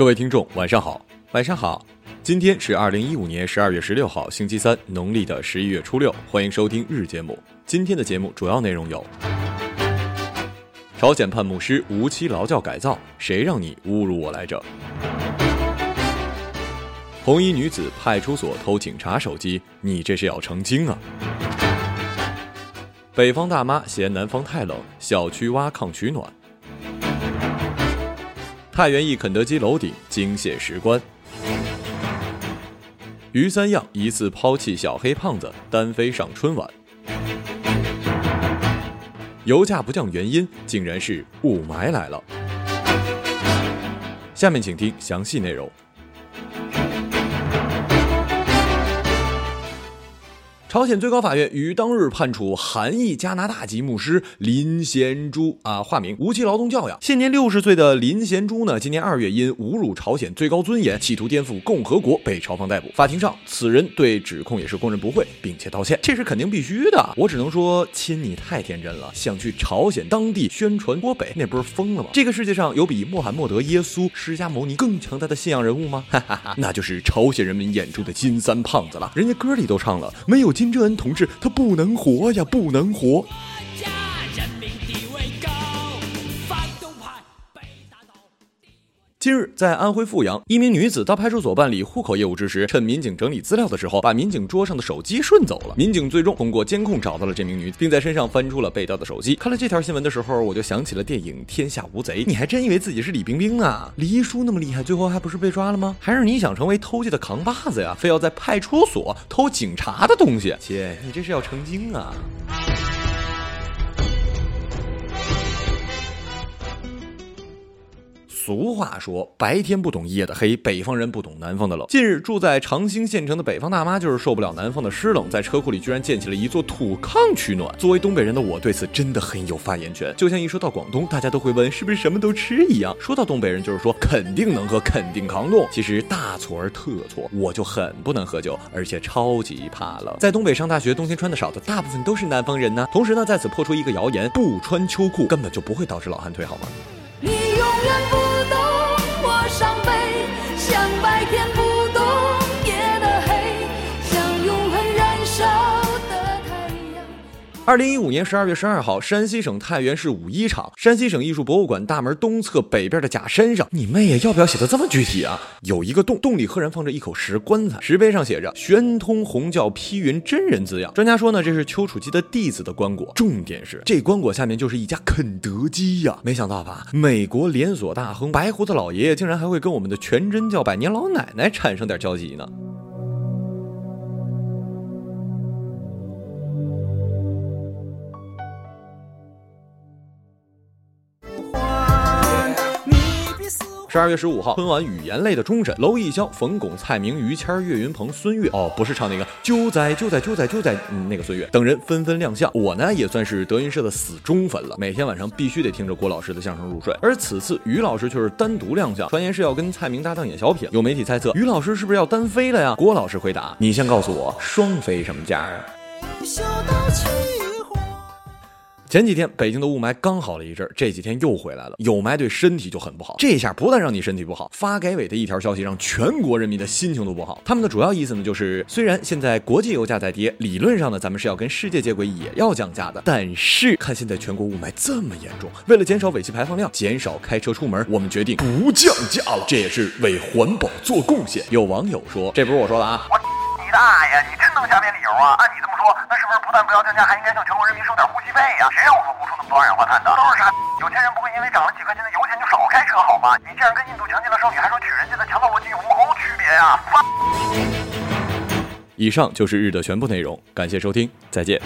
各位听众，晚上好，晚上好。今天是二零一五年十二月十六号，星期三，农历的十一月初六。欢迎收听日节目。今天的节目主要内容有：朝鲜判牧师无期劳教改造，谁让你侮辱我来着？红衣女子派出所偷警察手机，你这是要成精啊？北方大妈嫌南方太冷，小区挖炕取暖。太原一肯德基楼顶惊现石棺。于三样疑似抛弃小黑胖子，单飞上春晚。油价不降原因竟然是雾霾来了。下面请听详细内容。朝鲜最高法院于当日判处韩裔加拿大籍牧师林贤洙啊，化名无期劳动教养。现年六十岁的林贤洙呢，今年二月因侮辱朝鲜最高尊严、企图颠覆共和国被朝方逮捕。法庭上，此人对指控也是供认不讳，并且道歉，这是肯定必须的。我只能说，亲，你太天真了，想去朝鲜当地宣传郭北，那不是疯了吗？这个世界上有比穆罕默德、耶稣、释迦牟尼更强大的信仰人物吗？哈哈哈，那就是朝鲜人民眼中的金三胖子了。人家歌里都唱了，没有金正恩同志，他不能活呀，不能活。近日，在安徽阜阳，一名女子到派出所办理户口业务之时，趁民警整理资料的时候，把民警桌上的手机顺走了。民警最终通过监控找到了这名女子，并在身上翻出了被盗的手机。看了这条新闻的时候，我就想起了电影《天下无贼》。你还真以为自己是李冰冰啊？黎叔那么厉害，最后还不是被抓了吗？还是你想成为偷窃的扛把子呀？非要在派出所偷警察的东西？姐，你这是要成精啊！俗话说，白天不懂夜的黑，北方人不懂南方的冷。近日，住在长兴县城的北方大妈就是受不了南方的湿冷，在车库里居然建起了一座土炕取暖。作为东北人的我，对此真的很有发言权。就像一说到广东，大家都会问是不是什么都吃一样。说到东北人，就是说肯定能喝，肯定扛冻。其实大错而特错，我就很不能喝酒，而且超级怕冷。在东北上大学，冬天穿的少的大部分都是南方人呢。同时呢，在此破出一个谣言：不穿秋裤根本就不会导致老寒腿，好吗？永远不懂我伤悲，像白天二零一五年十二月十二号，山西省太原市五一厂山西省艺术博物馆大门东侧北边的假山上，你妹呀，要不要写的这么具体啊？有一个洞，洞里赫然放着一口石棺材，石碑上写着“玄通红教披云真人”字样。专家说呢，这是丘处机的弟子的棺椁。重点是这棺椁下面就是一家肯德基呀！没想到吧，美国连锁大亨白胡子老爷爷竟然还会跟我们的全真教百年老奶奶产生点交集呢。十二月十五号，春晚语言类的终审，娄艺潇、冯巩、蔡明、于谦、岳云鹏、孙越，哦，不是唱那个就在就在就在就在、嗯、那个孙越等人纷纷亮相。我呢也算是德云社的死忠粉了，每天晚上必须得听着郭老师的相声入睡。而此次于老师却是单独亮相，传言是要跟蔡明搭档演小品。有媒体猜测于老师是不是要单飞了呀？郭老师回答：你先告诉我双飞什么价啊？前几天北京的雾霾刚好了一阵儿，这几天又回来了。有霾对身体就很不好，这下不但让你身体不好，发改委的一条消息让全国人民的心情都不好。他们的主要意思呢，就是虽然现在国际油价在跌，理论上呢咱们是要跟世界接轨，也要降价的，但是看现在全国雾霾这么严重，为了减少尾气排放量，减少开车出门，我们决定不降价了，这也是为环保做贡献。有网友说，这不是我说的啊，我你大爷！你真能瞎编理由啊？按你这么说，那是不但不要降价，还应该向全国人民收点呼吸费呀、谁让我们呼出那么多二氧化碳的？都是傻！有钱人不会因为涨了几块钱的油钱就少开车好吗？你这样跟印度强奸了少女还说娶人家的强盗逻辑有无区别呀、以上就是日的全部内容，感谢收听，再见。